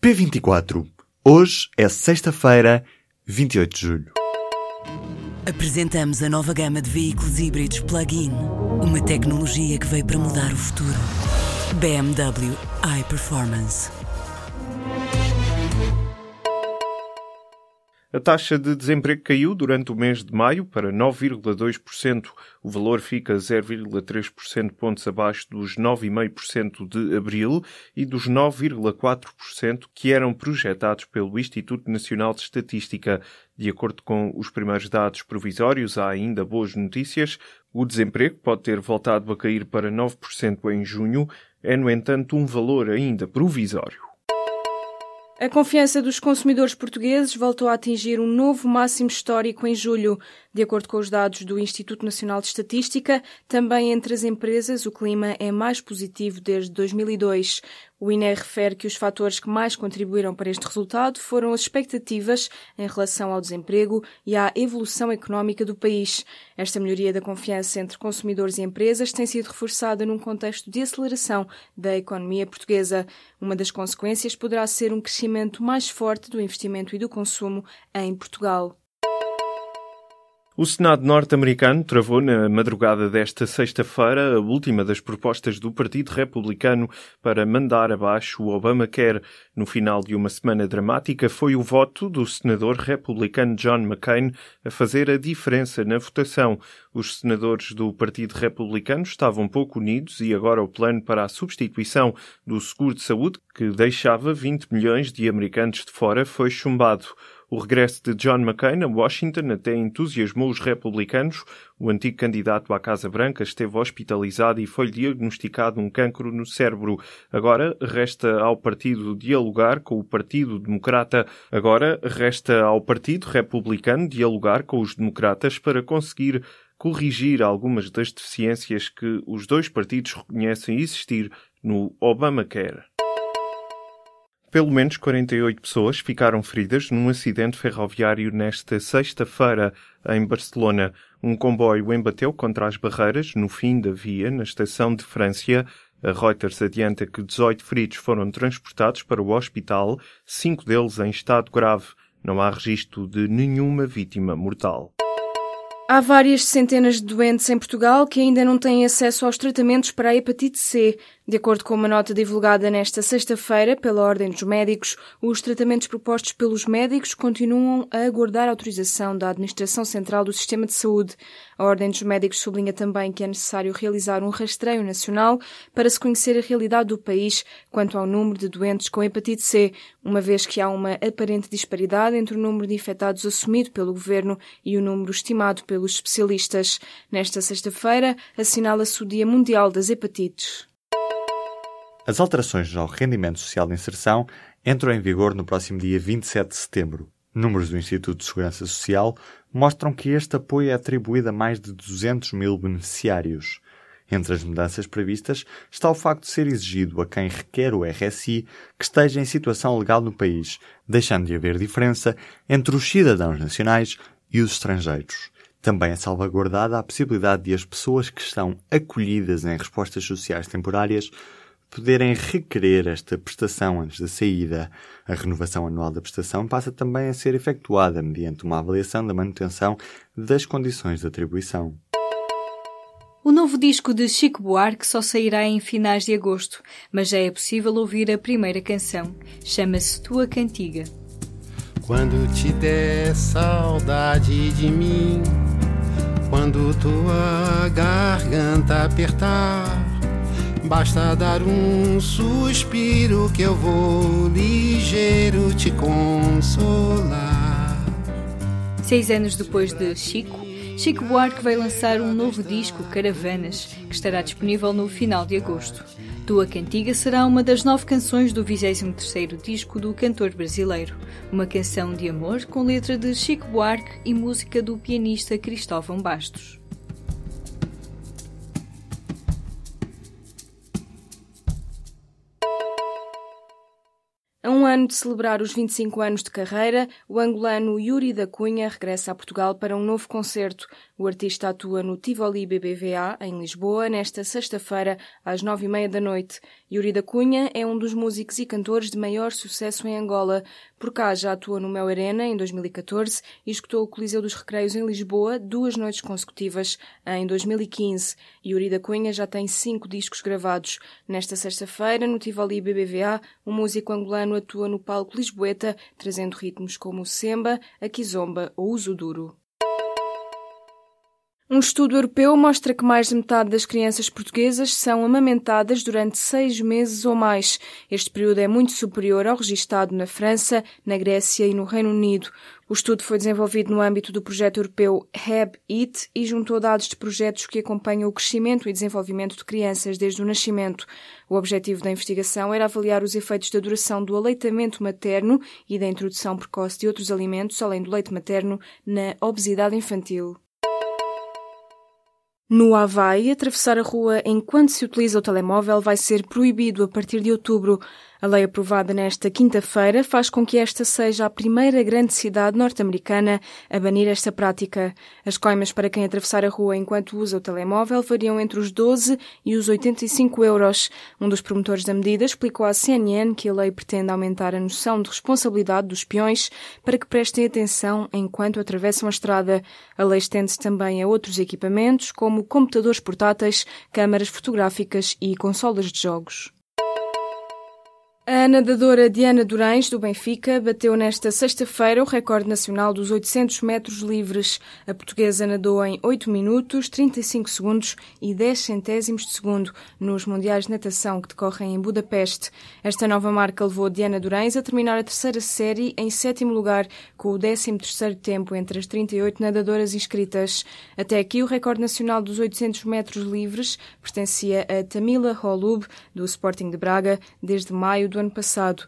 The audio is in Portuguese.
P24. Hoje é sexta-feira, 28 de julho. Apresentamos a nova gama de veículos híbridos plug-in. Uma tecnologia que veio para mudar o futuro. BMW iPerformance. A taxa de desemprego caiu durante o mês de maio para 9,2%. O valor fica 0,3% pontos abaixo dos 9,5% de abril e dos 9,4% que eram projetados pelo Instituto Nacional de Estatística. De acordo com os primeiros dados provisórios, há ainda boas notícias. O desemprego pode ter voltado a cair para 9% em junho. É, no entanto, um valor ainda provisório. A confiança dos consumidores portugueses voltou a atingir um novo máximo histórico em julho. De acordo com os dados do Instituto Nacional de Estatística, também entre as empresas o clima é mais positivo desde 2002. O INE refere que os fatores que mais contribuíram para este resultado foram as expectativas em relação ao desemprego e à evolução económica do país. Esta melhoria da confiança entre consumidores e empresas tem sido reforçada num contexto de aceleração da economia portuguesa. Uma das consequências poderá ser um crescimento mais forte do investimento e do consumo em Portugal. O Senado norte-americano travou na madrugada desta sexta-feira a última das propostas do Partido Republicano para mandar abaixo o Obamacare. No final de uma semana dramática, foi o voto do senador republicano John McCain a fazer a diferença na votação. Os senadores do Partido Republicano estavam pouco unidos e agora o plano para a substituição do seguro de saúde, que deixava 20 milhões de americanos de fora, foi chumbado. O regresso de John McCain a Washington até entusiasmou os republicanos. O antigo candidato à Casa Branca esteve hospitalizado e foi diagnosticado um cancro no cérebro. Agora resta ao partido dialogar com o Partido Democrata. Agora resta ao Partido Republicano dialogar com os democratas para conseguir corrigir algumas das deficiências que os dois partidos reconhecem existir no Obamacare. Pelo menos 48 pessoas ficaram feridas num acidente ferroviário nesta sexta-feira em Barcelona. Um comboio embateu contra as barreiras no fim da via, na estação de França. A Reuters adianta que 18 feridos foram transportados para o hospital, cinco deles em estado grave. Não há registro de nenhuma vítima mortal. Há várias centenas de doentes em Portugal que ainda não têm acesso aos tratamentos para a hepatite C. De acordo com uma nota divulgada nesta sexta-feira pela Ordem dos Médicos, os tratamentos propostos pelos médicos continuam a aguardar autorização da Administração Central do Sistema de Saúde. A Ordem dos Médicos sublinha também que é necessário realizar um rastreio nacional para se conhecer a realidade do país quanto ao número de doentes com hepatite C, uma vez que há uma aparente disparidade entre o número de infectados assumido pelo governo e o número estimado pelos especialistas. Nesta sexta-feira, assinala-se o Dia Mundial das Hepatites. As alterações ao rendimento social de inserção entram em vigor no próximo dia 27 de setembro. Números do Instituto de Segurança Social mostram que este apoio é atribuído a mais de 200 mil beneficiários. Entre as mudanças previstas está o facto de ser exigido a quem requer o RSI que esteja em situação legal no país, deixando de haver diferença entre os cidadãos nacionais e os estrangeiros. Também é salvaguardada a possibilidade de as pessoas que estão acolhidas em respostas sociais temporárias poderem requerer esta prestação antes da saída. A renovação anual da prestação passa também a ser efetuada mediante uma avaliação da manutenção das condições de atribuição. O novo disco de Chico Buarque só sairá em finais de agosto, mas já é possível ouvir a primeira canção. Chama-se Tua Cantiga. Quando te der saudade de mim, quando tua garganta apertar Basta dar um suspiro que eu vou ligeiro te consolar. Seis anos depois de Chico, Chico Buarque vai lançar um novo disco, Caravanas, que estará disponível no final de agosto. Tua Cantiga será uma das nove canções do 23º disco do cantor brasileiro. Uma canção de amor com letra de Chico Buarque e música do pianista Cristóvão Bastos. Ano de celebrar os 25 anos de carreira, o angolano Yuri da Cunha regressa a Portugal para um novo concerto. O artista atua no Tivoli BBVA, em Lisboa, nesta sexta-feira, às nove e meia da noite. Yuri da Cunha é um dos músicos e cantores de maior sucesso em Angola. Por cá já atua no Mel Arena, em 2014, e escutou o Coliseu dos Recreios em Lisboa duas noites consecutivas, em 2015. Yuri da Cunha já tem cinco discos gravados. Nesta sexta-feira, no Tivoli BBVA, o músico angolano atua no palco Lisboeta, trazendo ritmos como o semba, a kizomba ou o zuduro. Um estudo europeu mostra que mais de metade das crianças portuguesas são amamentadas durante seis meses ou mais. Este período é muito superior ao registado na França, na Grécia e no Reino Unido. O estudo foi desenvolvido no âmbito do projeto europeu HAB-IT e juntou dados de projetos que acompanham o crescimento e desenvolvimento de crianças desde o nascimento. O objetivo da investigação era avaliar os efeitos da duração do aleitamento materno e da introdução precoce de outros alimentos, além do leite materno, na obesidade infantil. No Havaí, atravessar a rua enquanto se utiliza o telemóvel vai ser proibido a partir de outubro. A lei aprovada nesta quinta-feira faz com que esta seja a primeira grande cidade norte-americana a banir esta prática. As coimas para quem atravessar a rua enquanto usa o telemóvel variam entre os 12 e os 85 euros. Um dos promotores da medida explicou à CNN que a lei pretende aumentar a noção de responsabilidade dos peões para que prestem atenção enquanto atravessam a estrada. A lei estende-se também a outros equipamentos, como computadores portáteis, câmaras fotográficas e consolas de jogos. A nadadora Diana Durães, do Benfica, bateu nesta sexta-feira o recorde nacional dos 800 metros livres. A portuguesa nadou em 8 minutos, 35 segundos e 10 centésimos de segundo nos Mundiais de Natação que decorrem em Budapeste. Esta nova marca levou Diana Durães a terminar a terceira série em sétimo lugar, com o 13 terceiro tempo entre as 38 nadadoras inscritas. Até aqui, o recorde nacional dos 800 metros livres pertencia a Tamila Holub, do Sporting de Braga, desde maio do ano passado.